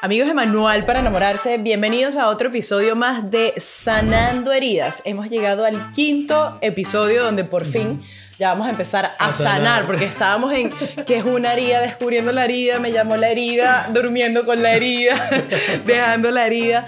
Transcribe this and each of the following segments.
Amigos de Manual para Enamorarse, bienvenidos a otro episodio más de Sanando Heridas. Hemos llegado al quinto episodio donde por fin ya vamos a empezar a, sanar, porque estábamos en qué es una herida, descubriendo la herida, me llamó la herida, durmiendo con la herida, dejando la herida.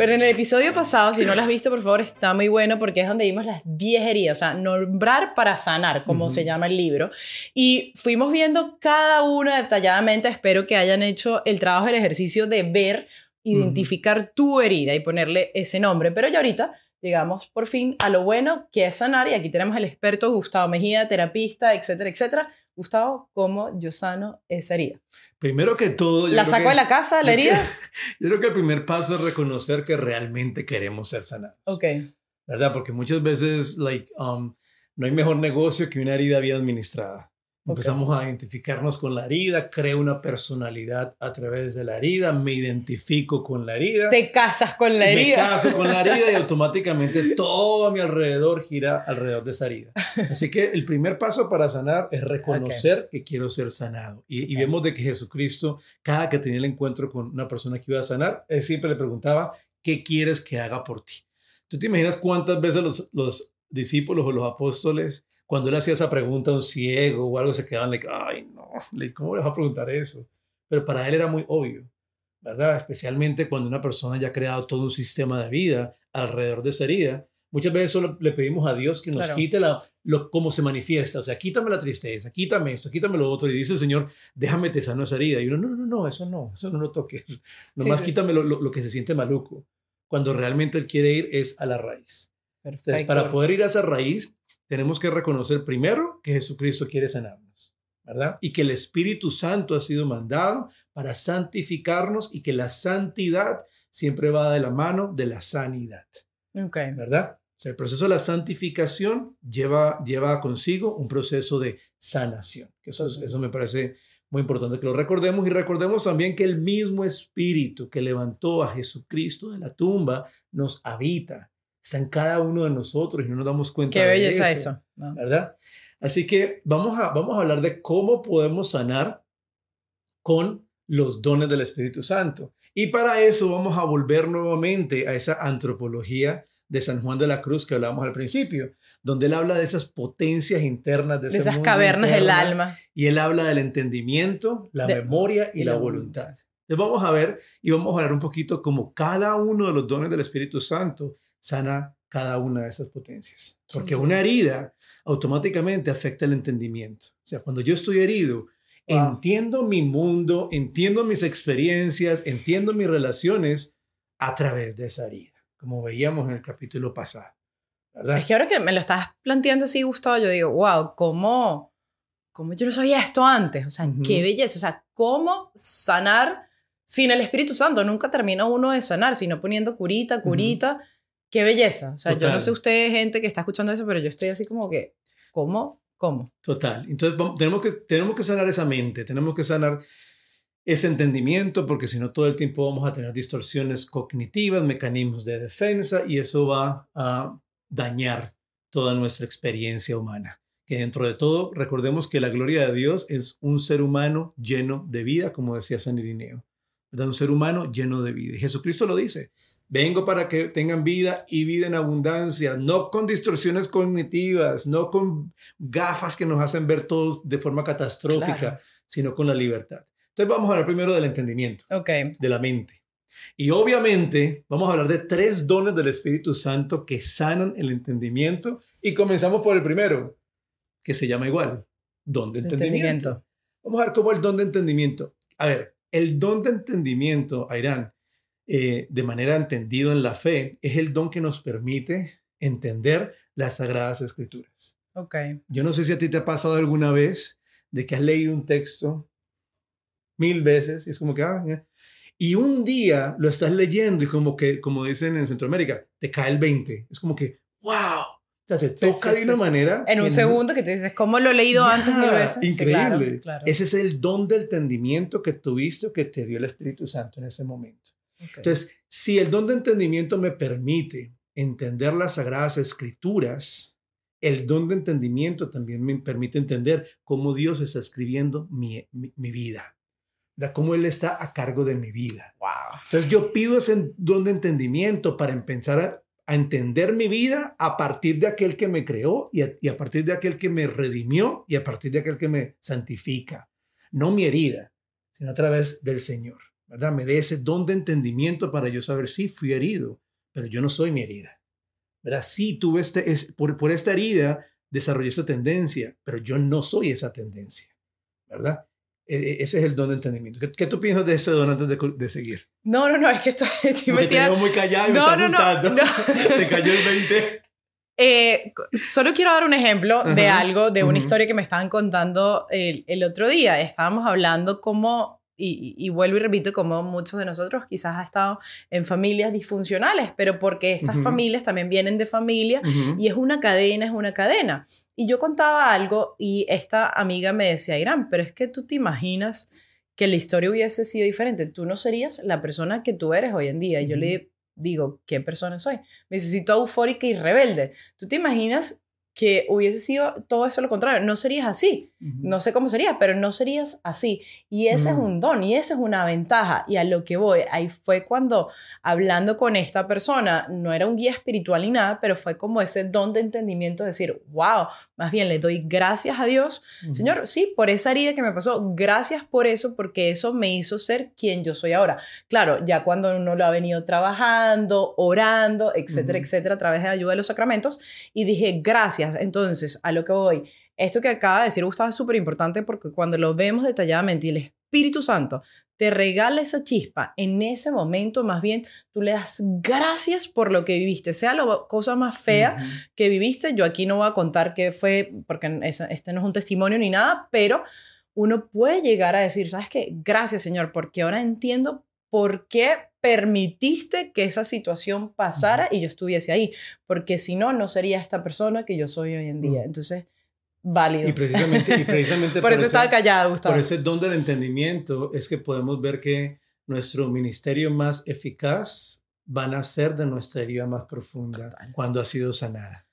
Pero en el episodio pasado, si no lo has visto, por favor, está muy bueno porque es donde vimos las 10 heridas, o sea, nombrar para sanar, como se llama el libro. Y fuimos viendo cada una detalladamente. Espero que hayan hecho el trabajo, el ejercicio de ver, identificar tu herida y ponerle ese nombre. Pero ya ahorita llegamos por fin a lo bueno que es sanar y aquí tenemos al experto Gustavo Mejía, terapista, etcétera, etcétera. Gustavo, ¿cómo yo sano esa herida? Primero que todo... ¿La saco de la casa, la herida? yo creo que el primer paso es reconocer que realmente queremos ser sanados. Ok. ¿Verdad? Porque muchas veces, like, um, no hay mejor negocio que una herida bien administrada. Empezamos a identificarnos con la herida, creo una personalidad a través de la herida, me identifico con la herida. Te casas con la herida. Me caso con la herida y automáticamente todo a mi alrededor gira alrededor de esa herida. Así que el primer paso para sanar es reconocer que quiero ser sanado. Y, vemos de que Jesucristo, cada que tenía el encuentro con una persona que iba a sanar, él siempre le preguntaba, ¿qué quieres que haga por ti? ¿Tú te imaginas cuántas veces los, los discípulos o los apóstoles cuando él hacía esa pregunta a un ciego o algo, se quedaban, like, ay, no, ¿cómo le vas a preguntar eso? Pero para él era muy obvio, ¿verdad? Especialmente cuando una persona ya ha creado todo un sistema de vida alrededor de esa herida. Muchas veces solo le pedimos a Dios que nos quite la, lo, cómo se manifiesta. O sea, quítame la tristeza, quítame esto, quítame lo otro. Y dice el Señor, déjame te sano esa herida. Y uno, no, no, no, eso no, eso no lo toques. Nomás quítame lo, lo, que se siente maluco. Cuando realmente Él quiere ir es a la raíz. Perfecto. Entonces, para poder ir a esa raíz, tenemos que reconocer primero que Jesucristo quiere sanarnos, ¿verdad? Y que el Espíritu Santo ha sido mandado para santificarnos y que la santidad siempre va de la mano de la sanidad. Okay. ¿Verdad? O sea, el proceso de la santificación lleva, lleva consigo un proceso de sanación. Eso, eso me parece muy importante que lo recordemos y recordemos también que el mismo Espíritu que levantó a Jesucristo de la tumba nos habita está en cada uno de nosotros y no nos damos cuenta Qué belleza eso, ¿verdad? Así que vamos a, vamos a hablar de cómo podemos sanar con los dones del Espíritu Santo. Y para eso vamos a volver nuevamente a esa antropología de San Juan de la Cruz que hablábamos al principio, donde él habla de esas potencias internas, de, esas cavernas del alma. Y él habla del entendimiento, la memoria y, la, voluntad. Entonces vamos a ver y vamos a hablar un poquito como cada uno de los dones del Espíritu Santo sana cada una de estas potencias. Porque una herida automáticamente afecta el entendimiento. O sea, cuando yo estoy herido, entiendo mi mundo, entiendo mis experiencias, entiendo mis relaciones a través de esa herida, como veíamos en el capítulo pasado. ¿verdad? Es que ahora que me lo estás planteando así, Gustavo, yo digo, wow, ¿cómo, cómo yo no sabía esto antes? O sea, qué belleza. O sea, ¿cómo sanar sin el Espíritu Santo? Nunca termina uno de sanar, sino poniendo curita, curita. Qué belleza. O sea, yo no sé usted, gente que está escuchando eso, pero yo estoy así como que, ¿cómo? ¿Cómo? Total. Entonces, tenemos que, tenemos que sanar esa mente, tenemos que sanar ese entendimiento, porque si no, todo el tiempo vamos a tener distorsiones cognitivas, mecanismos de defensa, y eso va a dañar toda nuestra experiencia humana. Que dentro de todo, recordemos que la gloria de Dios es un ser humano lleno de vida, como decía San Irineo. ¿verdad? Un ser humano lleno de vida. Y Jesucristo lo dice. Vengo para que tengan vida y vida en abundancia, no con distorsiones cognitivas, no con gafas que nos hacen ver todo de forma catastrófica, sino con la libertad. Entonces vamos a hablar primero del entendimiento, de la mente. Y obviamente vamos a hablar de tres dones del Espíritu Santo que sanan el entendimiento. Y comenzamos por el primero, que se llama igual, don de entendimiento. Vamos a ver cómo el don de entendimiento. A ver, el don de entendimiento, Airán, eh, de manera entendido en la fe, es el don que nos permite entender las sagradas escrituras. Okay. Yo no sé si a ti te ha pasado alguna vez de que has leído un texto mil veces y es como que, ah, y un día lo estás leyendo y como que, como dicen en Centroamérica, te cae el 20. Es como que, wow, o sea, te toca de una manera. En un segundo que te dices, ¿cómo lo he leído antes mil veces? Increíble. Ese es el don del entendimiento que tuviste o que te dio el Espíritu Santo en ese momento. Entonces, si el don de entendimiento me permite entender las sagradas escrituras, el don de entendimiento también me permite entender cómo Dios está escribiendo mi, vida. de cómo Él está a cargo de mi vida. Wow. Entonces yo pido ese don de entendimiento para empezar a, a entender mi vida a partir de aquel que me creó y a, y a partir de aquel que me redimió y a partir de aquel que me santifica. No mi herida, sino a través del Señor. ¿Verdad? Me dé ese don de entendimiento para yo saber si fui herido, pero yo no soy mi herida. ¿verdad? Sí, tuve este, es, por, por esta herida desarrollé esa tendencia, pero yo no soy esa tendencia. ¿Verdad? E, e, ese es el don de entendimiento. ¿Qué, qué tú piensas de ese don antes de, de seguir? No, no, no, es que estoy, estoy te metida- veo muy callado y No, me no, está no, asustando. no. te cayó el 20. Eh, solo quiero dar un ejemplo de Ajá, algo, de una ujú. historia que me estaban contando el, el otro día. Estábamos hablando cómo, y, vuelvo y repito, como muchos de nosotros quizás ha estado en familias disfuncionales, pero porque esas familias también vienen de familia y es una cadena, es una cadena. Y yo contaba algo y esta amiga me decía, Irán, pero es que tú te imaginas que la historia hubiese sido diferente. Tú no serías la persona que tú eres hoy en día. Y yo le digo, ¿qué persona soy? Me dice, "Sí, toda eufórica y rebelde. ¿Tú te imaginas que hubiese sido todo eso lo contrario? No serías así. No sé cómo serías, pero no serías así. Y ese es Mm. un don y esa es una ventaja. Y a lo que voy, ahí fue cuando hablando con esta persona, no era un guía espiritual ni nada, pero fue como ese don de entendimiento, de decir, wow, más bien le doy gracias a Dios, Ujú. Señor, sí, por esa herida que me pasó, gracias por eso, porque eso me hizo ser quien yo soy ahora. Claro, ya cuando uno lo ha venido trabajando, orando, etcétera, etcétera, a través de la ayuda de los sacramentos, y dije, gracias. Entonces, a lo que voy, esto que acaba de decir Gustavo es súper importante porque cuando lo vemos detalladamente y el Espíritu Santo te regala esa chispa, en ese momento más bien tú le das gracias por lo que viviste, sea la cosa más fea que viviste. Yo aquí no voy a contar qué fue, porque esa- este no es un testimonio ni nada, pero uno puede llegar a decir, ¿sabes qué? Gracias, Señor, porque ahora entiendo por qué permitiste que esa situación pasara y yo estuviese ahí, porque si no, no sería esta persona que yo soy hoy en día. Entonces, válido. Y precisamente, y precisamente por eso ese- estaba callada, Gustavo. Por ese don del entendimiento es que podemos ver que nuestro ministerio más eficaz va a nacer de nuestra herida más profunda Total. cuando ha sido sanada.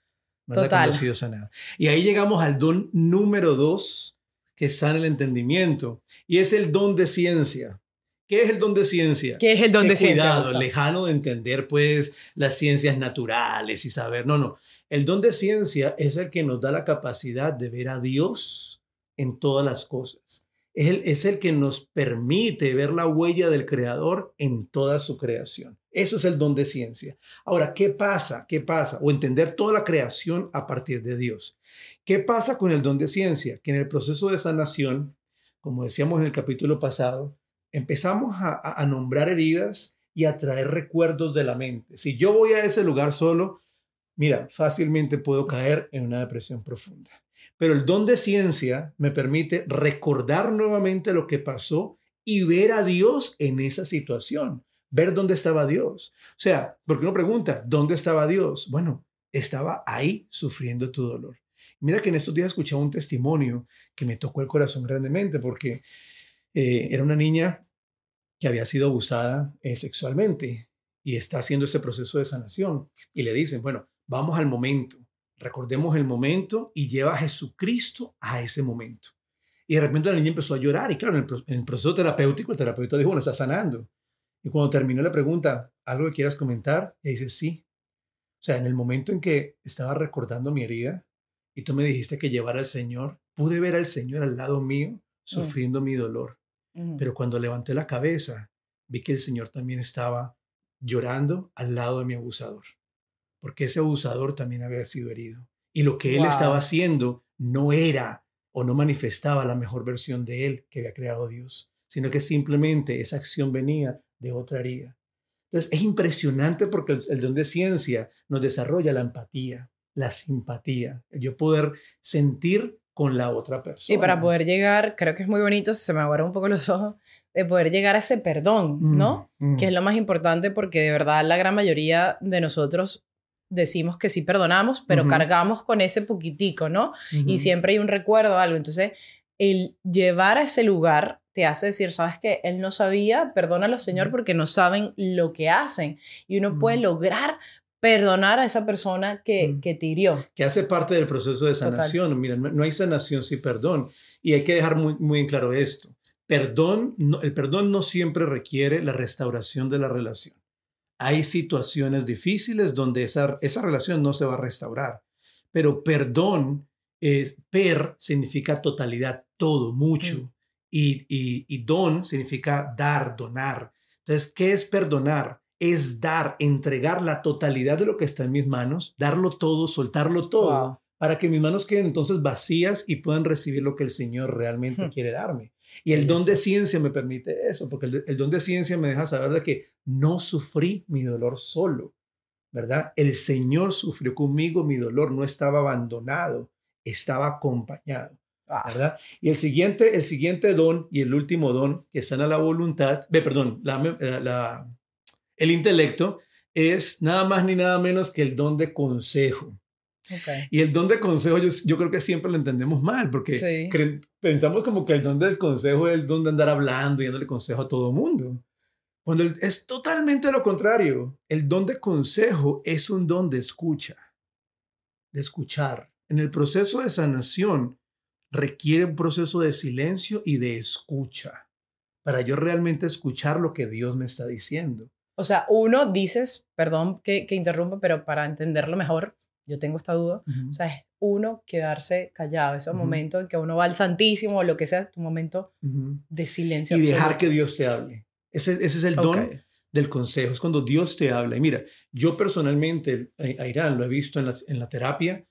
¿verdad? Total. Cuando ha sido sanada. Y ahí llegamos al don número dos que sana el entendimiento y es el don de ciencia. ¿Qué es el don de ciencia? ¿Qué es el don de ciencia? cuidado, lejano de entender pues las ciencias naturales y saber. No, no. El don de ciencia es el que nos da la capacidad de ver a Dios en todas las cosas. Es el, es el que nos permite ver la huella del Creador en toda su creación. Eso es el don de ciencia. Ahora, ¿qué pasa? ¿Qué pasa? O entender toda la creación a partir de Dios. ¿Qué pasa con el don de ciencia? Que en el proceso de sanación, como decíamos en el capítulo pasado, empezamos a, nombrar heridas y a traer recuerdos de la mente. Si yo voy a ese lugar solo, mira, fácilmente puedo caer en una depresión profunda. Pero el don de ciencia me permite recordar nuevamente lo que pasó y ver a Dios en esa situación, ver dónde estaba Dios. O sea, porque uno pregunta, ¿dónde estaba Dios? Bueno, estaba ahí sufriendo tu dolor. Mira que en estos días escuchaba un testimonio que me tocó el corazón grandemente porque eh, era una niña que había sido abusada eh, sexualmente y está haciendo este proceso de sanación. Y le dicen, bueno, vamos al momento, recordemos el momento y lleva a Jesucristo a ese momento. Y de repente la niña empezó a llorar y claro, en el, pro- en el proceso terapéutico el terapeuta dijo, bueno, está sanando. Y cuando terminó le pregunta, ¿algo que quieras comentar? Y dice, sí. O sea, en el momento en que estaba recordando mi herida y tú me dijiste que llevara al Señor, pude ver al Señor al lado mío sufriendo mi dolor. Pero cuando levanté la cabeza, vi que el Señor también estaba llorando al lado de mi abusador, porque ese abusador también había sido herido. Y lo que él Wow. estaba haciendo no era o no manifestaba la mejor versión de él que había creado Dios, sino que simplemente esa acción venía de otra herida. Entonces es impresionante porque el, el don de ciencia nos desarrolla la empatía, la simpatía, el yo poder sentir con la otra persona. Y para poder llegar, creo que es muy bonito, se me aguaron un poco los ojos, de poder llegar a ese perdón, Mm, ¿no? mm. Que es lo más importante porque de verdad la gran mayoría de nosotros decimos que sí perdonamos, pero Ujú. cargamos con ese poquitico, ¿no? Y Ujú. siempre hay un recuerdo o algo. Entonces, el llevar a ese lugar te hace decir, ¿sabes qué? Él no sabía, perdónalo, Señor, porque no saben lo que hacen. Y uno puede Ujú. lograr perdonar a esa persona que, Ujú. que te hirió. que hace parte del proceso de Total. sanación. Mira, no no hay sanación sin perdón. Y hay que dejar muy, muy en claro esto. perdón, el perdón no siempre requiere la restauración de la relación. Hay situaciones difíciles donde esa, esa relación no se va a restaurar, pero perdón es, per significa totalidad, todo, mucho, mm. y, y, y don significa dar, donar. Entonces, ¿qué es perdonar? Es dar, entregar la totalidad de lo que está en mis manos, darlo todo, soltarlo todo, para que mis manos queden entonces vacías y puedan recibir lo que el Señor realmente quiere darme. Y el don de ciencia me permite eso, porque el, don de ciencia me deja saber de que no sufrí mi dolor solo, ¿verdad? El Señor sufrió conmigo mi dolor, no estaba abandonado, estaba acompañado. Ah. ¿verdad? Y el siguiente, el siguiente don y el último don que sana la voluntad, ve, perdón, eh, la, el intelecto es nada más ni nada menos que el don de consejo. Y el don de consejo yo, yo, creo que siempre lo entendemos mal, porque pensamos como que el don del consejo es el don de andar hablando y dándole consejo a todo mundo. Cuando es totalmente lo contrario. El don de consejo es un don de escucha, de escuchar. En el proceso de sanación requiere un proceso de silencio y de escucha para yo realmente escuchar lo que Dios me está diciendo. O sea, uno dices, perdón que, que interrumpa, pero para entenderlo mejor, yo tengo esta duda, o sea, es uno quedarse callado, ese momento en que uno va al Santísimo o lo que sea, tu momento de silencio. Y dejar que Dios te hable. Ese, ese es el don del consejo, es cuando Dios te habla. Y mira, yo personalmente eh, a Irán lo he visto en la, en la terapia,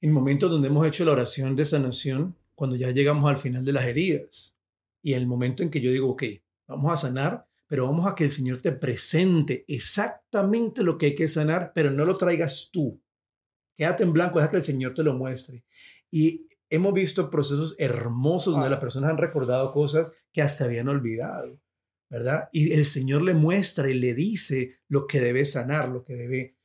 en momentos donde hemos hecho la oración de sanación, cuando ya llegamos al final de las heridas. Y el momento en que yo digo, ok, vamos a sanar, pero vamos a que el Señor te presente exactamente lo que hay que sanar, pero no lo traigas tú Quédate en blanco, deja que el Señor te lo muestre. Y hemos visto procesos hermosos donde las personas han recordado cosas que hasta habían olvidado, ¿verdad? Y el Señor le muestra y le dice lo que debe sanar, lo que debe...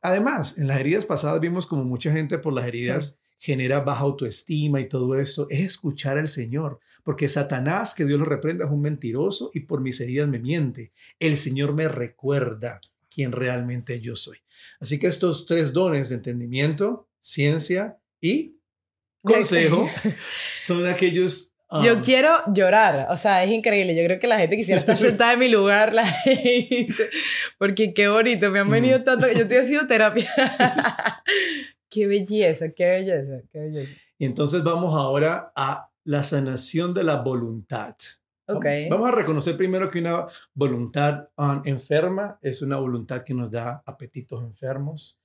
Además, en las heridas pasadas vimos como mucha gente por las heridas genera baja autoestima y todo esto. Es escuchar al Señor, porque Satanás, que Dios lo reprenda, es un mentiroso y por mis heridas me miente. El Señor me recuerda quién realmente yo soy. Así que estos tres dones de entendimiento, ciencia y consejo son aquellos... yo um, quiero llorar, o sea, es increíble. Yo creo que la gente quisiera estar sentada en mi lugar, la gente, porque qué bonito, me han venido tanto, yo estoy haciendo terapia. qué belleza, qué belleza, qué belleza. Y entonces vamos ahora a la sanación de la voluntad. Okay. Vamos a reconocer primero que una voluntad enferma es una voluntad que nos da apetitos enfermos,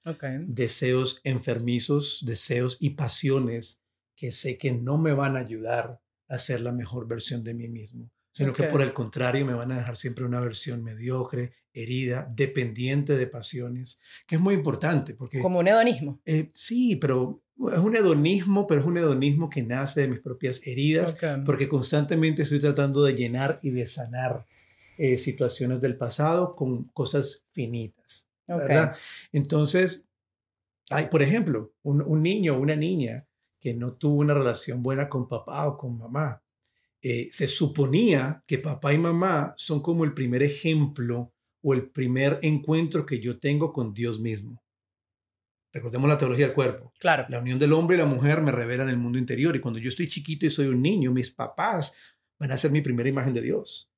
deseos enfermizos, deseos y pasiones que sé que no me van a ayudar a ser la mejor versión de mí mismo, sino que por el contrario me van a dejar siempre una versión mediocre, herida, dependiente de pasiones, que es muy importante porque... Como un hedonismo. Eh, sí, pero es un hedonismo, pero es un hedonismo que nace de mis propias heridas, porque constantemente estoy tratando de llenar y de sanar eh, situaciones del pasado con cosas finitas. ¿verdad? Entonces, hay, por ejemplo, un, niño o una niña que no tuvo una relación buena con papá o con mamá. Eh, se suponía que papá y mamá son como el primer ejemplo o el primer encuentro que yo tengo con Dios mismo. Recordemos la teología del cuerpo. Claro. La unión del hombre y la mujer me revelan el mundo interior. Y cuando yo estoy chiquito y soy un niño, mis papás van a ser mi primera imagen de Dios.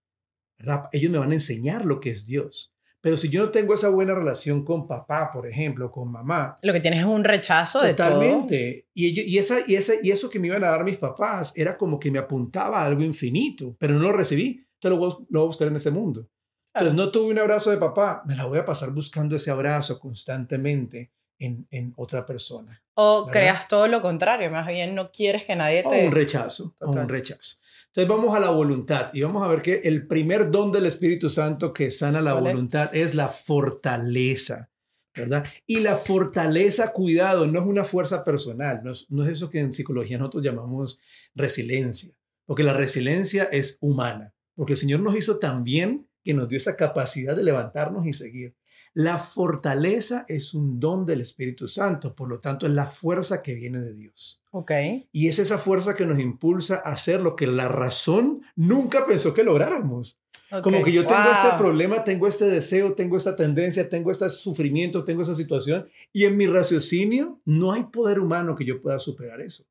¿verdad? Ellos me van a enseñar lo que es Dios. Pero si yo no tengo esa buena relación con papá, por ejemplo, con mamá. Lo que tienes es un rechazo de todo. Totalmente. Y, y, esa, y, esa, y eso que me iban a dar mis papás era como que me apuntaba a algo infinito, pero no lo recibí. Entonces lo lo voy a buscar en ese mundo. Entonces no tuve un abrazo de papá, me la voy a pasar buscando ese abrazo constantemente en, otra persona. O creas todo lo contrario, más bien no quieres que nadie te... O un rechazo, o un rechazo. Entonces vamos a la voluntad y vamos a ver que el primer don del Espíritu Santo que sana la voluntad es? la fortaleza, ¿verdad? Y la fortaleza, cuidado, no es una fuerza personal, no es, no es eso que en psicología nosotros llamamos resiliencia, porque la resiliencia es humana, porque el Señor nos hizo tan bien que nos dio esa capacidad de levantarnos y seguir. La fortaleza es un don del Espíritu Santo, por lo tanto es la fuerza que viene de Dios. Ok. Y es esa fuerza que nos impulsa a hacer lo que la razón nunca pensó que lográramos. Como que yo tengo este problema, tengo este deseo, tengo esta tendencia, tengo este sufrimiento, tengo esa situación, y en mi raciocinio no hay poder humano que yo pueda superar eso.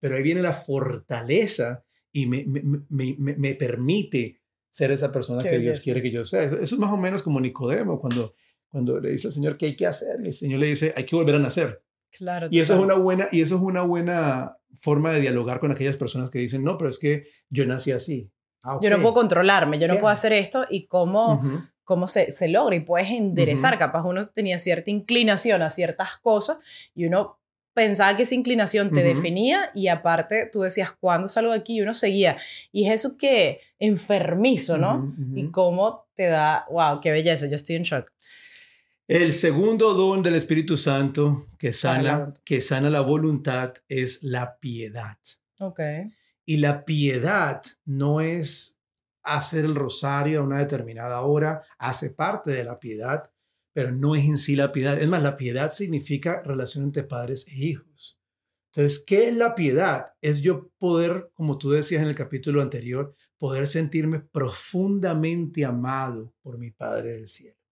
Pero ahí viene la fortaleza y me, me, permite ser esa persona que Dios quiere que yo sea. Eso, es más o menos como Nicodemo, cuando, cuando le dice al Señor que hay que hacer, y el Señor le dice, hay que volver a nacer. Claro, y eso es una buena y eso es una buena forma de dialogar con aquellas personas que dicen, no, pero es que yo nací así. Ah, yo no puedo controlarme, yo no puedo hacer esto y cómo, cómo se, se, logra y puedes enderezar. Capaz uno tenía cierta inclinación a ciertas cosas y uno pensaba que esa inclinación te definía y aparte tú decías, ¿cuándo salgo de aquí? Y uno seguía. Y es eso que enfermizo, ¿no? Y cómo te da, wow, qué belleza, yo estoy en shock. El segundo don del Espíritu Santo que sana, que sana la voluntad es la piedad. Ok. Y la piedad no es hacer el rosario a una determinada hora, hace parte de la piedad, pero no es en sí la piedad. Es más, la piedad significa relación entre padres e hijos. Entonces, ¿qué es la piedad? Es yo poder, como tú decías en el capítulo anterior, poder sentirme profundamente amado por mi Padre del Cielo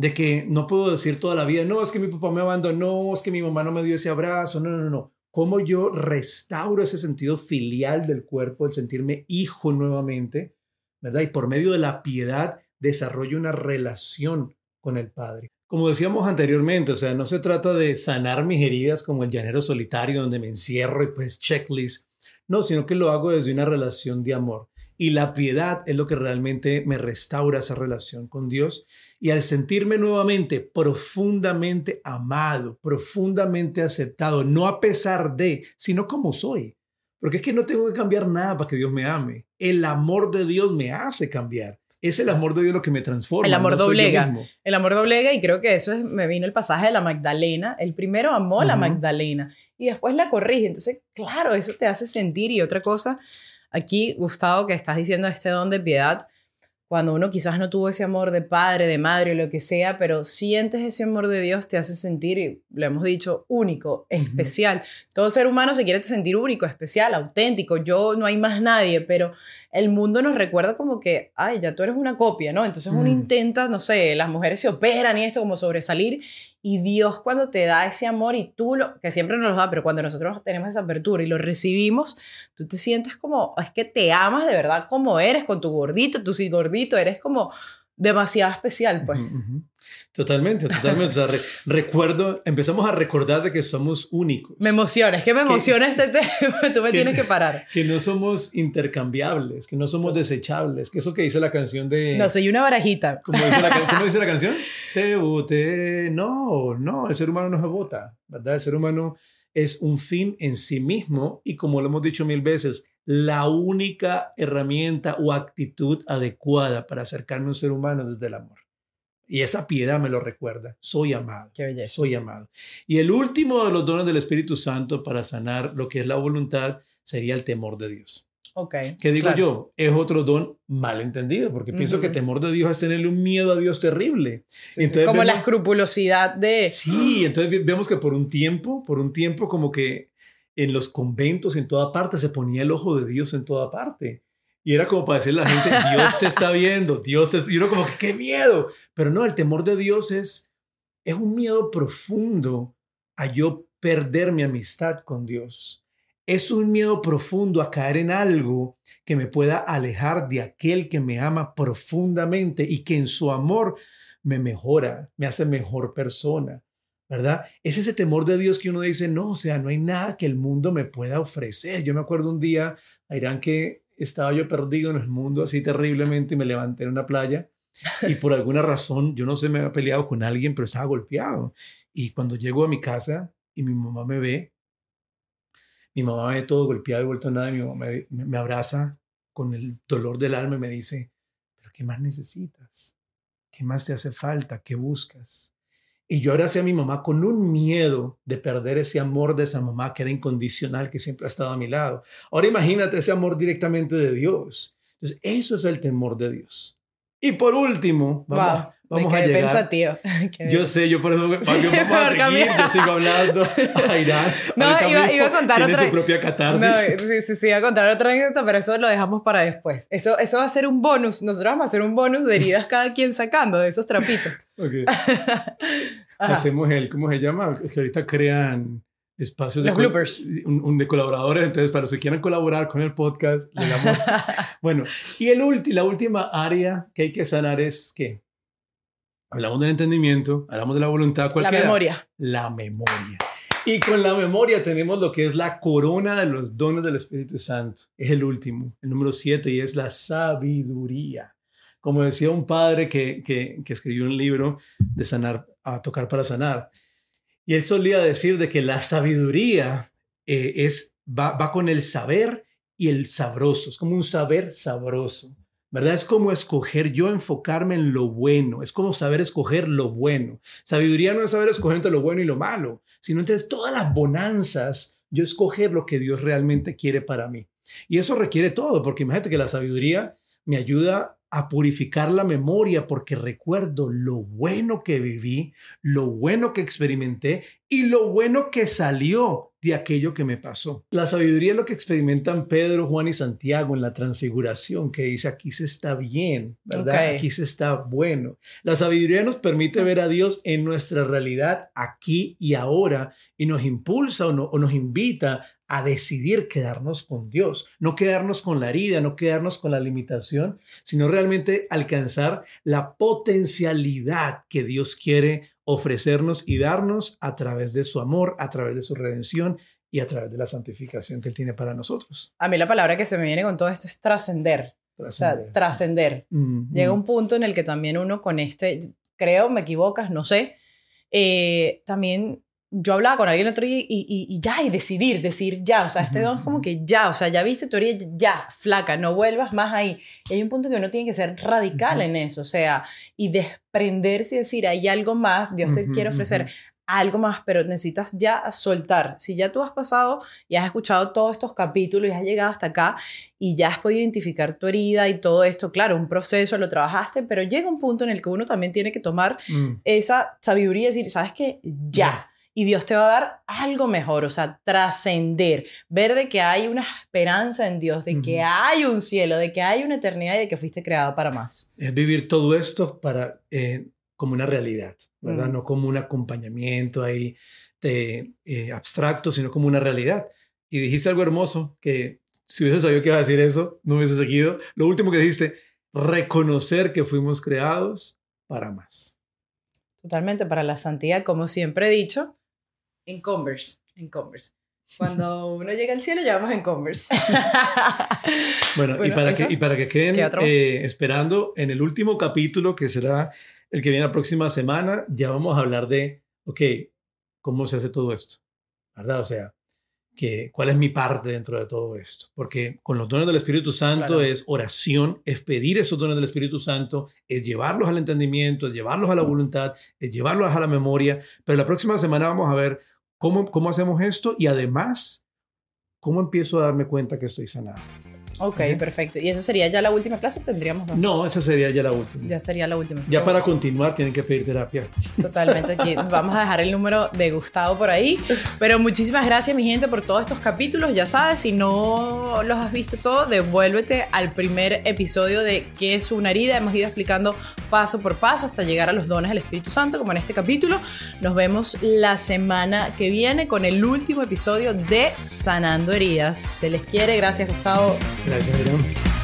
de que no puedo decir toda la vida, no, es que mi papá me abandonó, es que mi mamá no me dio ese abrazo, no, no, no. ¿Cómo yo restauro ese sentido filial del cuerpo, el sentirme hijo nuevamente, ¿verdad? Y por medio de la piedad desarrollo una relación con el Padre. Como decíamos anteriormente, o sea, no se trata de sanar mis heridas como el llanero solitario donde me encierro y pues checklist, no, sino que lo hago desde una relación de amor. Y la piedad es lo que realmente me restaura esa relación con Dios y al sentirme nuevamente profundamente amado, profundamente aceptado, no a pesar de, sino como soy. Porque es que no tengo que cambiar nada para que Dios me ame. El amor de Dios me hace cambiar. Es el amor de Dios lo que me transforma. El amor doblega. El amor doblega y creo que eso es, me vino el pasaje de la Magdalena. El primero amó a la Magdalena y después la corrige. Entonces, claro, eso te hace sentir. Y otra cosa, aquí, Gustavo, que estás diciendo este don de piedad, cuando uno quizás no tuvo ese amor de padre, de madre o lo que sea, pero sientes ese amor de Dios, te hace sentir, y lo hemos dicho, único, especial. Todo ser humano se quiere sentir único, especial, auténtico. Yo no hay más nadie, pero el mundo nos recuerda como que, ay, ya tú eres una copia, ¿no? Entonces uno mm. intenta, no sé, las mujeres se operan y esto como sobresalir y Dios cuando te da ese amor y tú lo, que siempre nos lo da, pero cuando nosotros tenemos esa apertura y lo recibimos, tú te sientes como, es que te amas de verdad como eres, con tu gordito, tu sí gordito, eres como demasiado especial, pues. Totalmente, totalmente. O sea, recuerdo, empezamos a recordar de que somos únicos. Me emociona, es que me emociona este tema, tú me tienes que parar. Que no somos intercambiables, que no somos desechables, que eso que dice la canción de... No, soy una barajita. ¿Cómo dice la, ¿cómo dice la canción? Te boté. No, no, el ser humano no se vota, ¿verdad? El ser humano es un fin en sí mismo y como lo hemos dicho mil veces, la única herramienta o actitud adecuada para acercarme a un ser humano es desde el amor. Y esa piedad me lo recuerda. Soy amado. Qué belleza. Soy amado. Y el último de los dones del Espíritu Santo para sanar lo que es la voluntad sería el temor de Dios. Ok. ¿Qué digo yo? Es otro don mal entendido, porque pienso que temor de Dios es tenerle un miedo a Dios terrible. entonces como la escrupulosidad de... Sí, entonces vemos que por un tiempo, por un tiempo como que en los conventos, en toda parte, se ponía el ojo de Dios en toda parte. Y era como para decirle a la gente, Dios te está viendo, Dios te está... Y uno como, qué miedo. Pero no, el temor de Dios es, es un miedo profundo a yo perder mi amistad con Dios. Es un miedo profundo a caer en algo que me pueda alejar de aquel que me ama profundamente y que en su amor me mejora, me hace mejor persona, ¿verdad? Es ese temor de Dios que uno dice, no, o sea, no hay nada que el mundo me pueda ofrecer. Yo me acuerdo un día, Irán, que estaba yo perdido en el mundo así terriblemente y me levanté en una playa y por alguna razón, yo no sé, me había peleado con alguien, pero estaba golpeado. Y cuando llego a mi casa y mi mamá me ve, mi mamá ve todo golpeado y vuelto a nada, y mi mamá me, me abraza con el dolor del alma y me dice, pero ¿qué más necesitas? ¿Qué más te hace falta? ¿Qué buscas? Y yo abracé a mi mamá con un miedo de perder ese amor de esa mamá que era incondicional, que siempre ha estado a mi lado. Ahora imagínate ese amor directamente de Dios. Entonces, eso es el temor de Dios. Y por último, vamos, vamos a llegar. Pensativo. yo sé, yo por eso vamos a seguir, yo sigo hablando. No, iba, iba, a contar tiene su propia catarsis. No, sí, sí, sí, iba a contar otra anécdota, pero eso lo dejamos para después. Eso, eso va a ser un bonus. Nosotros vamos a hacer un bonus de heridas cada quien sacando de esos trapitos. Ok. Hacemos el, ¿cómo se llama? Que ahorita crean espacios de, bloopers. Un, de colaboradores. Entonces, para los que quieran colaborar con el podcast, le damos. bueno, y el la última área que hay que sanar es que hablamos del entendimiento, hablamos de la voluntad. ¿cuál la memoria. La memoria. Y con la memoria tenemos lo que es la corona de los dones del Espíritu Santo. Es el último, el número siete, y es la sabiduría. Como decía un padre que, que, que escribió un libro de sanar, a tocar para sanar, y él solía decir de que la sabiduría eh, es, va, va con el saber y el sabroso, es como un saber sabroso. ¿Verdad? Es como escoger yo enfocarme en lo bueno, es como saber escoger lo bueno. Sabiduría no es saber escoger entre lo bueno y lo malo, sino entre todas las bonanzas, yo escoger lo que Dios realmente quiere para mí. Y eso requiere todo, porque imagínate que la sabiduría me ayuda a purificar la memoria porque recuerdo lo bueno que viví, lo bueno que experimenté y lo bueno que salió de aquello que me pasó. La sabiduría es lo que experimentan Pedro, Juan y Santiago en la transfiguración, que dice aquí se está bien, ¿verdad? Aquí se está bueno. La sabiduría nos permite ver a Dios en nuestra realidad aquí y ahora y nos impulsa o, o nos invita a decidir quedarnos con Dios, no quedarnos con la herida, no quedarnos con la limitación, sino realmente alcanzar la potencialidad que Dios quiere ofrecernos y darnos a través de su amor, a través de su redención y a través de la santificación que Él tiene para nosotros. A mí la palabra que se me viene con todo esto es trascender. O sea, trascender. Llega un punto en el que también uno con este, creo, me equivocas, no sé, eh, también yo hablaba con alguien otro día y, y, ya, y decidir, decir ya, o sea, este don es como que ya, o sea, ya viste tu orilla, ya, flaca, no vuelvas más ahí. Y hay un punto que uno tiene que ser radical en eso, o sea, y desprenderse y decir, hay algo más, Dios te quiere ofrecer algo más, pero necesitas ya soltar. Si ya tú has pasado y has escuchado todos estos capítulos y has llegado hasta acá y ya has podido identificar tu herida y todo esto, claro, un proceso, lo trabajaste, pero llega un punto en el que uno también tiene que tomar mm. esa sabiduría y decir, ¿sabes qué? Ya y Dios te va a dar algo mejor, o sea, trascender, ver de que hay una esperanza en Dios, de que hay un cielo, de que hay una eternidad y de que fuiste creado para más. Es vivir todo esto para, eh, como una realidad, ¿verdad? No como un acompañamiento ahí de, eh, abstracto, sino como una realidad. Y dijiste algo hermoso, que si hubiese sabido que iba a decir eso, no hubiese seguido. Lo último que dijiste, reconocer que fuimos creados para más. Totalmente, para la santidad, como siempre he dicho, en Converse, en Converse. Cuando uno llega al cielo, ya vamos en Converse. bueno, y, para que, y para que queden eh, esperando, en el último capítulo, que será el que viene la próxima semana, ya vamos a hablar de, ok, ¿cómo se hace todo esto? ¿Verdad? O sea, que, cuál es mi parte dentro de todo esto. Porque con los dones del Espíritu Santo es oración, es pedir esos dones del Espíritu Santo, es llevarlos al entendimiento, es llevarlos a la voluntad, es llevarlos a la memoria. Pero la próxima semana vamos a ver ¿Cómo, ¿Cómo hacemos esto? Y además, ¿cómo empiezo a darme cuenta que estoy sanado? Ok, perfecto. ¿Y esa sería ya la última clase o tendríamos No, esa sería ya la última. Ya estaría la última. Ya para continuar tienen que pedir terapia. Totalmente. Aquí vamos a dejar el número de Gustavo por ahí. Pero muchísimas gracias, mi gente, por todos estos capítulos. Ya sabes, si no los has visto todos, devuélvete al primer episodio de ¿Qué es una herida? Hemos ido explicando paso por paso hasta llegar a los dones del Espíritu Santo, como en este capítulo. Nos vemos la semana que viene con el último episodio de Sanando Heridas. Se les quiere. Gracias, Gustavo. Nice to meet you.